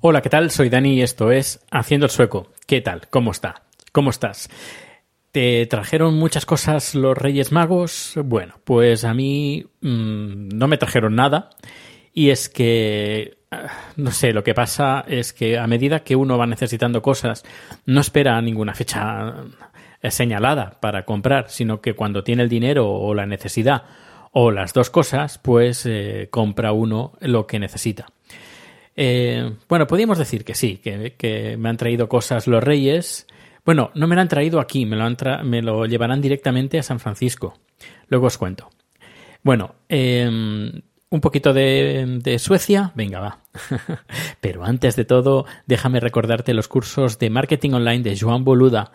Hola, ¿qué tal? Soy Dani y esto es Haciendo el Sueco. ¿Qué tal? ¿Cómo está? ¿Cómo estás? ¿Te trajeron muchas cosas los Reyes Magos? Bueno, pues a mí mmm, no me trajeron nada. Y es que, no sé, lo que pasa es que a medida que uno va necesitando cosas, no espera ninguna fecha eh, señalada para comprar, sino que cuando tiene el dinero o la necesidad o las dos cosas, pues eh, compra uno lo que necesita. Eh, bueno, podríamos decir que sí, que, me han traído cosas los reyes. Bueno, no me lo han traído aquí, me lo, me lo llevarán directamente a San Francisco. Luego os cuento. Bueno, eh, un poquito de, Suecia, venga, va. Pero antes de todo, déjame recordarte los cursos de marketing online de Joan Boluda,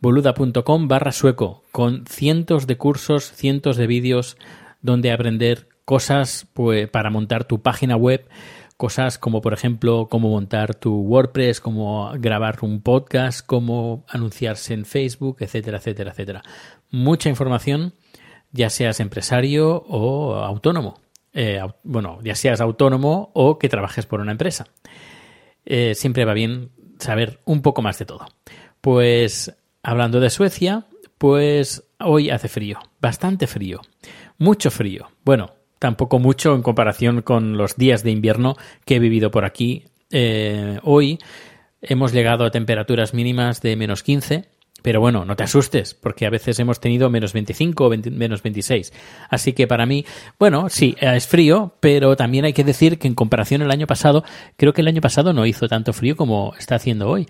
boluda.com barra sueco, con cientos de cursos, cientos de vídeos donde aprender cosas pues, para montar tu página web, cosas como por ejemplo cómo montar tu WordPress, cómo grabar un podcast, cómo anunciarse en Facebook, etcétera, etcétera, etcétera. Mucha información, ya seas empresario o autónomo. Eh, bueno, ya seas autónomo o que trabajes por una empresa. Eh, siempre va bien saber un poco más de todo. Pues hablando de Suecia, pues hoy hace frío, bastante frío, mucho frío. Bueno, tampoco mucho en comparación con los días de invierno que he vivido por aquí. Eh, hoy hemos llegado a temperaturas mínimas de menos 15, pero bueno, no te asustes, porque a veces hemos tenido menos 25 o 20, menos 26. Así que para mí, bueno, sí, es frío, pero también hay que decir que en comparación al año pasado, creo que el año pasado no hizo tanto frío como está haciendo hoy.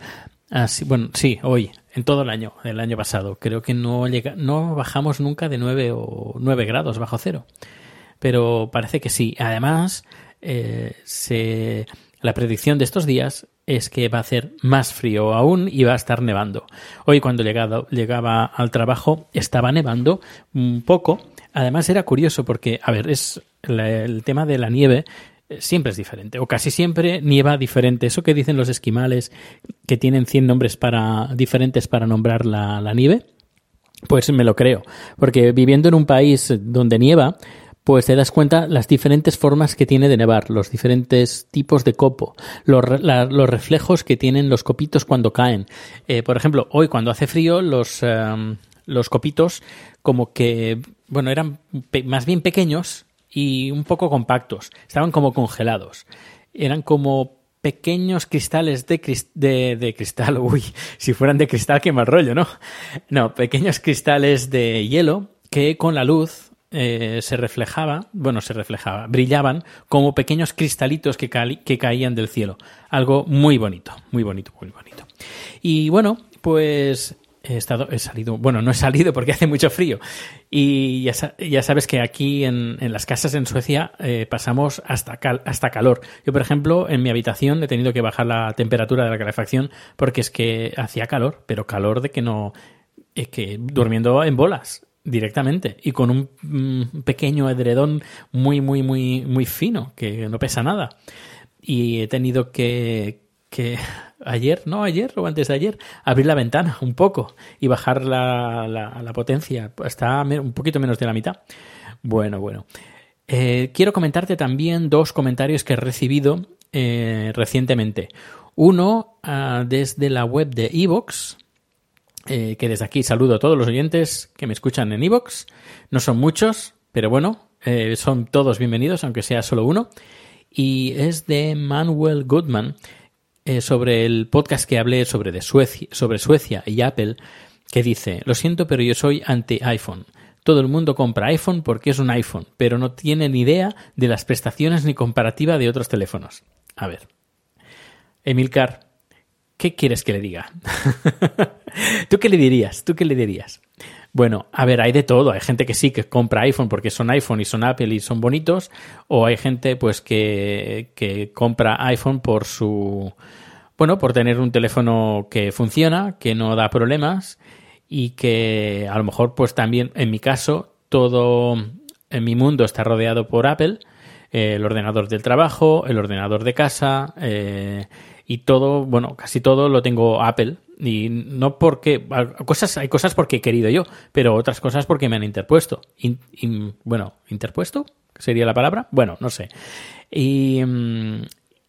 Así, bueno, sí, hoy, en todo el año, el año pasado. Creo que no, llega, no bajamos nunca de 9 o 9 grados bajo cero pero parece que sí. Además, eh, se, la predicción de estos días es que va a hacer más frío aún y va a estar nevando. Hoy cuando llegaba al trabajo estaba nevando un poco. Además era curioso porque, a ver, es la, el tema de la nieve eh, siempre es diferente, o casi siempre nieva diferente. Eso que dicen los esquimales, que tienen 100 nombres para, diferentes para nombrar la nieve, pues me lo creo. Porque viviendo en un país donde nieva, pues te das cuenta las diferentes formas que tiene de nevar, los diferentes tipos de copo, los, los reflejos que tienen los copitos cuando caen. Eh, por ejemplo, hoy cuando hace frío, los, um, los copitos como que, bueno, eran más bien pequeños y un poco compactos, estaban como congelados. Eran como pequeños cristales de, crist de, de, cristal, uy, si fueran de cristal, qué mal rollo, ¿no? No, pequeños cristales de hielo que con la luz eh, se reflejaba, bueno, se reflejaba, brillaban como pequeños cristalitos que, que caían del cielo. Algo muy bonito, muy bonito, muy bonito. Y bueno, pues he estado, he salido, bueno, no he salido porque hace mucho frío. Y ya, ya sabes que aquí en, en, las casas en Suecia eh, pasamos hasta, hasta calor. Yo, por ejemplo, en mi habitación he tenido que bajar la temperatura de la calefacción porque es que hacía calor, pero calor de que no, es que durmiendo en bolas directamente y con un mm, pequeño edredón muy, muy, muy, muy fino, que no pesa nada. Y he tenido que, que ayer, no ayer o antes de ayer, abrir la ventana un poco y bajar la, la, la potencia. Está un poquito menos de la mitad. Bueno, bueno. Eh, quiero comentarte también dos comentarios que he recibido eh, recientemente. Uno ah, desde la web de Evox, eh, que desde aquí saludo a todos los oyentes que me escuchan en Evox. No son muchos, pero bueno, eh, son todos bienvenidos, aunque sea solo uno. Y es de Manuel Goodman, eh, sobre el podcast que hablé sobre, de Suecia, sobre Suecia y Apple, que dice, lo siento, pero yo soy anti-iPhone. Todo el mundo compra iPhone porque es un iPhone, pero no tiene ni idea de las prestaciones ni comparativa de otros teléfonos. A ver, Emilcar, ¿qué quieres que le diga? ¿Tú qué le dirías? ¿Tú qué le dirías? Bueno, a ver, hay de todo. Hay gente que sí que compra iPhone porque son iPhone y son Apple y son bonitos. O hay gente pues que, que compra iPhone por su... Bueno, por tener un teléfono que funciona, que no da problemas y que a lo mejor pues también en mi caso todo en mi mundo está rodeado por Apple, el ordenador del trabajo, el ordenador de casa eh, y todo, bueno, casi todo lo tengo Apple y no porque cosas hay cosas porque he querido yo, pero otras cosas porque me han interpuesto. bueno, interpuesto sería la palabra. Bueno, no sé. Y, mm,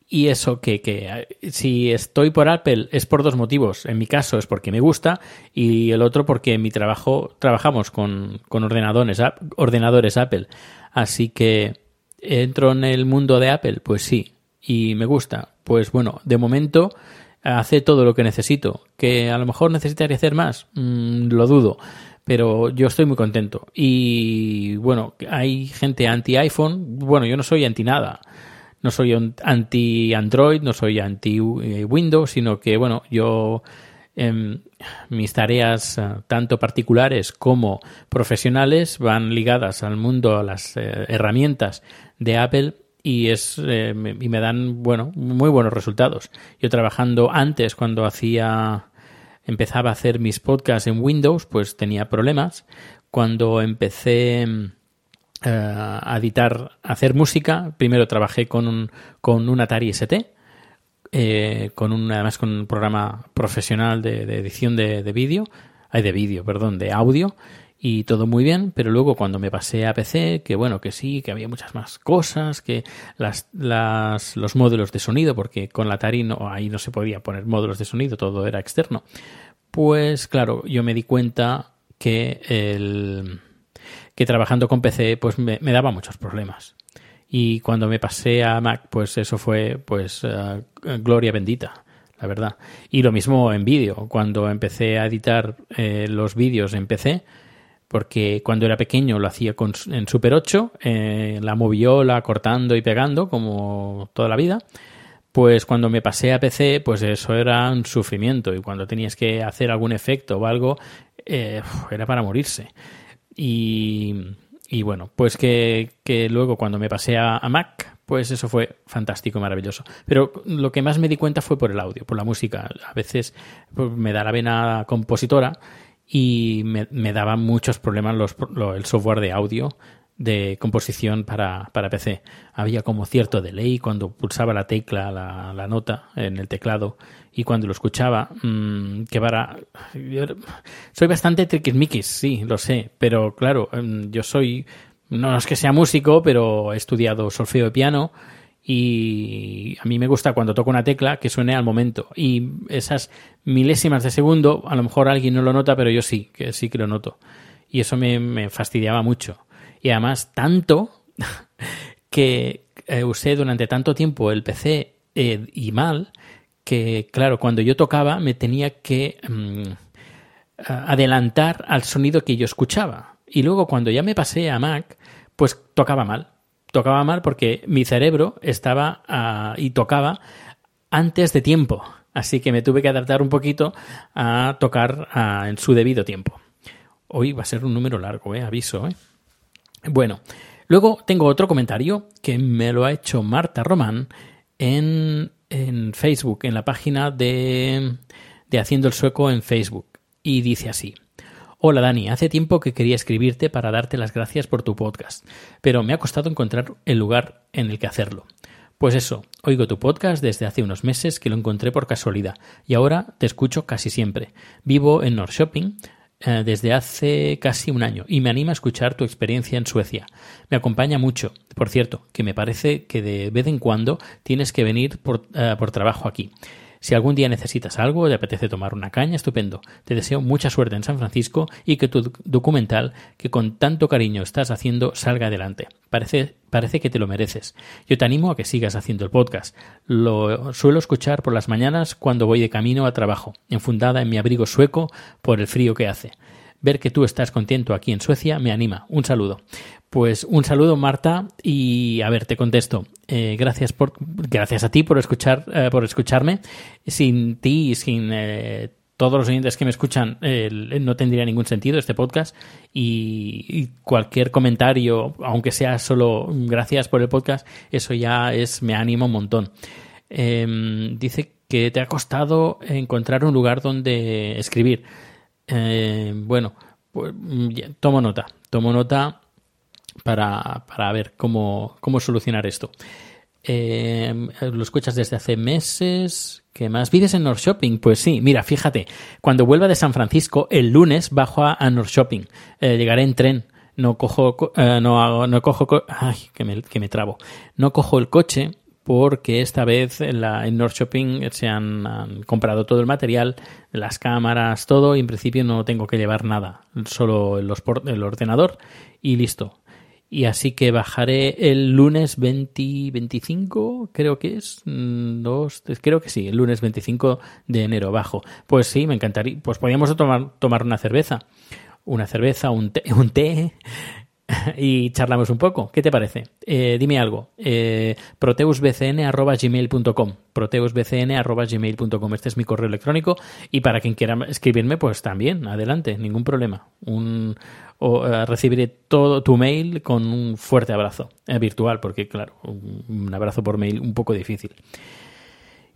y eso que, que si estoy por Apple es por dos motivos. En mi caso es porque me gusta y el otro porque en mi trabajo trabajamos con, con ordenadores, ordenadores Apple. Así que entro en el mundo de Apple, pues sí, y me gusta. Pues bueno, de momento hace todo lo que necesito. Que a lo mejor necesitaría hacer más, mm, lo dudo. Pero yo estoy muy contento. Y bueno, hay gente anti iPhone. Bueno, yo no soy anti nada no soy anti Android, no soy anti eh, Windows, sino que, bueno, yo em, mis tareas eh, tanto particulares como profesionales van ligadas al mundo, a las eh, herramientas de Apple y es y me dan bueno muy buenos resultados. Yo trabajando antes cuando hacía empezaba a hacer mis podcasts en Windows, pues tenía problemas. Cuando empecé em, eh, a editar, a hacer música. Primero trabajé con un, con un Atari ST, eh, con un, además con un programa profesional de, edición de, vídeo, hay de vídeo, perdón, de audio, y todo muy bien, pero luego cuando me pasé a PC, que bueno, que sí, que había muchas más cosas, que las, los módulos de sonido, porque con la Atari no, ahí no se podía poner módulos de sonido, todo era externo. Pues claro, yo me di cuenta que el, que trabajando con PC pues me, daba muchos problemas. Y cuando me pasé a Mac, pues eso fue pues eh, gloria bendita, la verdad. Y lo mismo en vídeo, cuando empecé a editar eh, los vídeos en PC, porque cuando era pequeño lo hacía con, en Super 8, eh, la moviola cortando y pegando como toda la vida. Pues cuando me pasé a PC, pues eso era un sufrimiento y cuando tenías que hacer algún efecto o algo, era para morirse. Y, bueno, pues que, luego cuando me pasé a, Mac, pues eso fue fantástico, maravilloso. Pero lo que más me di cuenta fue por el audio, por la música. A veces pues, me da la vena compositora y me, daba muchos problemas los, el software de audio de composición para, para, PC. Había como cierto delay cuando pulsaba la tecla, la, la nota en el teclado y cuando lo escuchaba, mmm, que para... soy bastante triquismiquis, sí, lo sé, pero claro, em, yo soy... No es que sea músico, pero he estudiado solfeo de piano y a mí me gusta cuando toco una tecla que suene al momento y esas milésimas de segundo a lo mejor alguien no lo nota pero yo sí que sí que lo noto y eso me, me fastidiaba mucho y además tanto que eh, usé durante tanto tiempo el PC eh, y mal que, claro, cuando yo tocaba me tenía que mm, adelantar al sonido que yo escuchaba. Y luego cuando ya me pasé a Mac, pues tocaba mal. Tocaba mal porque mi cerebro estaba ah, y tocaba antes de tiempo. Así que me tuve que adaptar un poquito a tocar ah, en su debido tiempo. Hoy va a ser un número largo, eh, aviso. Eh. Bueno, luego tengo otro comentario que me lo ha hecho Marta Román en en Facebook, en la página de, de Haciendo el Sueco en Facebook, y dice así. Hola Dani, hace tiempo que quería escribirte para darte las gracias por tu podcast, pero me ha costado encontrar el lugar en el que hacerlo. Pues eso, oigo tu podcast desde hace unos meses que lo encontré por casualidad y ahora te escucho casi siempre. Vivo en North Shopping, eh, desde hace casi un año y me anima a escuchar tu experiencia en Suecia. Me acompaña mucho. Por cierto, que me parece que de vez en cuando tienes que venir por, eh, por trabajo aquí. Si algún día necesitas algo, te apetece tomar una caña, estupendo. Te deseo mucha suerte en San Francisco y que tu documental, que con tanto cariño estás haciendo, salga adelante. Parece, parece que te lo mereces. Yo te animo a que sigas haciendo el podcast. Lo suelo escuchar por las mañanas cuando voy de camino a trabajo, enfundada en mi abrigo sueco por el frío que hace. Ver que tú estás contento aquí en Suecia me anima. Un saludo. Pues un saludo, Marta, y a ver, te contesto. Eh, gracias por, gracias a ti por escuchar, eh, por escucharme. Sin ti y sin eh, todos los oyentes que me escuchan, no tendría ningún sentido este podcast. Y, cualquier comentario, aunque sea solo gracias por el podcast, eso ya es me anima un montón. Em, dice que te ha costado encontrar un lugar donde escribir. bueno, pues tomo nota, tomo nota para, para ver cómo, cómo solucionar esto. Eh, lo desde hace meses. ¿Qué más? ¿Vives en North Shopping? Pues sí, mira, fíjate, cuando vuelva de San Francisco, el lunes bajo a, North Shopping. Eh, llegaré en tren. No cojo, eh, no, no cojo, ay, que me, que me trabo. No cojo el coche porque esta vez en, la, en North Shopping se han, comprado todo el material, las cámaras, todo, y en principio no tengo que llevar nada, solo el ordenador y listo y así que bajaré el lunes 20, 25, creo que es, mm, dos, creo que sí, el lunes 25 de enero bajo. Pues sí, me encantaría, pues podríamos tomar, tomar una cerveza, una cerveza, un té, un té y charlamos un poco. ¿Qué te parece? Eh, dime algo. Eh, proteusbcn.gmail.com proteusbcn.gmail.com Este es mi correo electrónico y para quien quiera escribirme, pues también, adelante, ningún problema. O, eh, recibiré todo tu mail con un fuerte abrazo eh, virtual, porque claro, un abrazo por mail un poco difícil.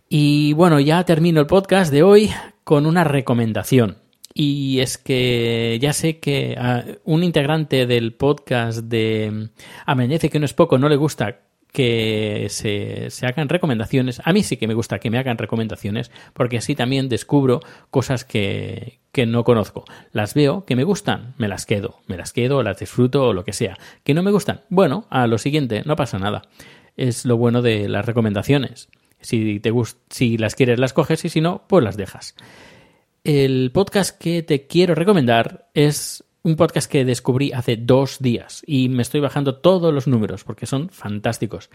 Y bueno, ya termino el podcast de hoy con una recomendación. Y es que ya sé que a un integrante del podcast de Amanece que no es poco no le gusta que se, se, hagan recomendaciones. A mí sí que me gusta que me hagan recomendaciones porque así también descubro cosas que, que no conozco. Las veo, que me gustan, me las quedo, me las quedo, las disfruto o lo que sea. Que no me gustan, bueno, a lo siguiente, no pasa nada. Es lo bueno de las recomendaciones. Si, te si las quieres, las coges y si no, pues las dejas. El podcast que te quiero recomendar es un podcast que descubrí hace dos días y me estoy bajando todos los números porque son fantásticos.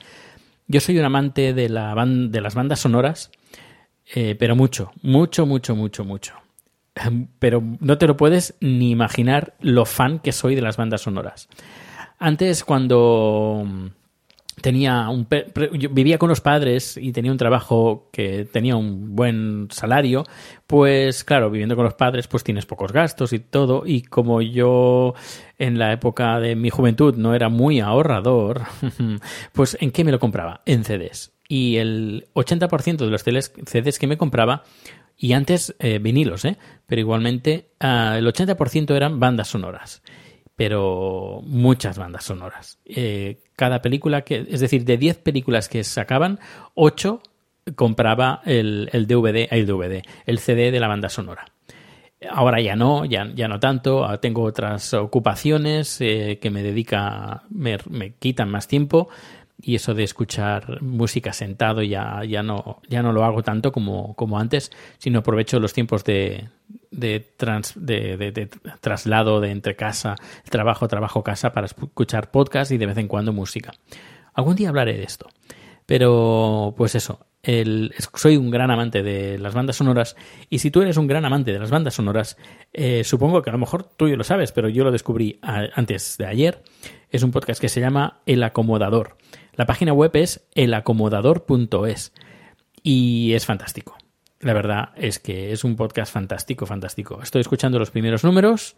Yo soy un amante de, la de las bandas sonoras, eh, pero mucho, mucho, mucho, mucho, mucho. Pero no te lo puedes ni imaginar lo fan que soy de las bandas sonoras. Antes, cuando tenía un vivía con los padres y tenía un trabajo que tenía un buen salario, pues claro, viviendo con los padres pues tienes pocos gastos y todo y como yo en la época de mi juventud no era muy ahorrador, pues ¿en qué me lo compraba? En CDs. Y el 80% de los CDs que me compraba y antes eh, vinilos, ¿eh? pero igualmente uh, el 80% eran bandas sonoras pero muchas bandas sonoras. Eh, cada película que, es decir, de 10 películas que sacaban, 8 compraba el, el, DVD, el DVD, el CD de la banda sonora. Ahora ya no, ya, ya no tanto, ah, tengo otras ocupaciones eh, que me dedica, me, me, quitan más tiempo y eso de escuchar música sentado ya, ya, no, ya no lo hago tanto como, como antes, sino aprovecho los tiempos de, de, de, traslado de entre casa, trabajo, trabajo, casa para escuchar podcast y de vez en cuando música. Algún día hablaré de esto. Pero, pues eso, soy un gran amante de las bandas sonoras y si tú eres un gran amante de las bandas sonoras, eh, supongo que a lo mejor tú ya lo sabes, pero yo lo descubrí antes de ayer. Es un podcast que se llama El Acomodador. La página web es elacomodador.es y es fantástico. La verdad es que es un podcast fantástico, fantástico. Estoy escuchando los primeros números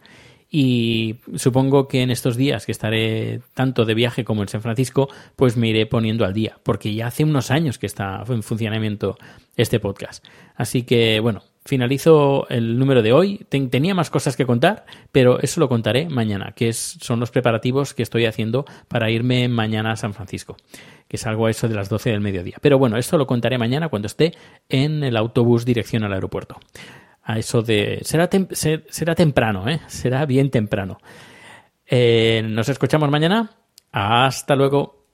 y supongo que en estos días que estaré tanto de viaje como en San Francisco, pues me iré poniendo al día, porque ya hace unos años que está en funcionamiento este podcast. Así que, bueno, finalizo el número de hoy. tenía más cosas que contar, pero eso lo contaré mañana, que son los preparativos que estoy haciendo para irme mañana a San Francisco que salgo a eso de las 12 del mediodía. Pero bueno, esto lo contaré mañana cuando esté en el autobús dirección al aeropuerto. A eso de... Será, será temprano, ¿eh? Será bien temprano. Eh, nos escuchamos mañana. Hasta luego.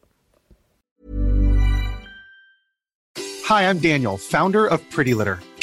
Hi, I'm Daniel, founder of Pretty Litter.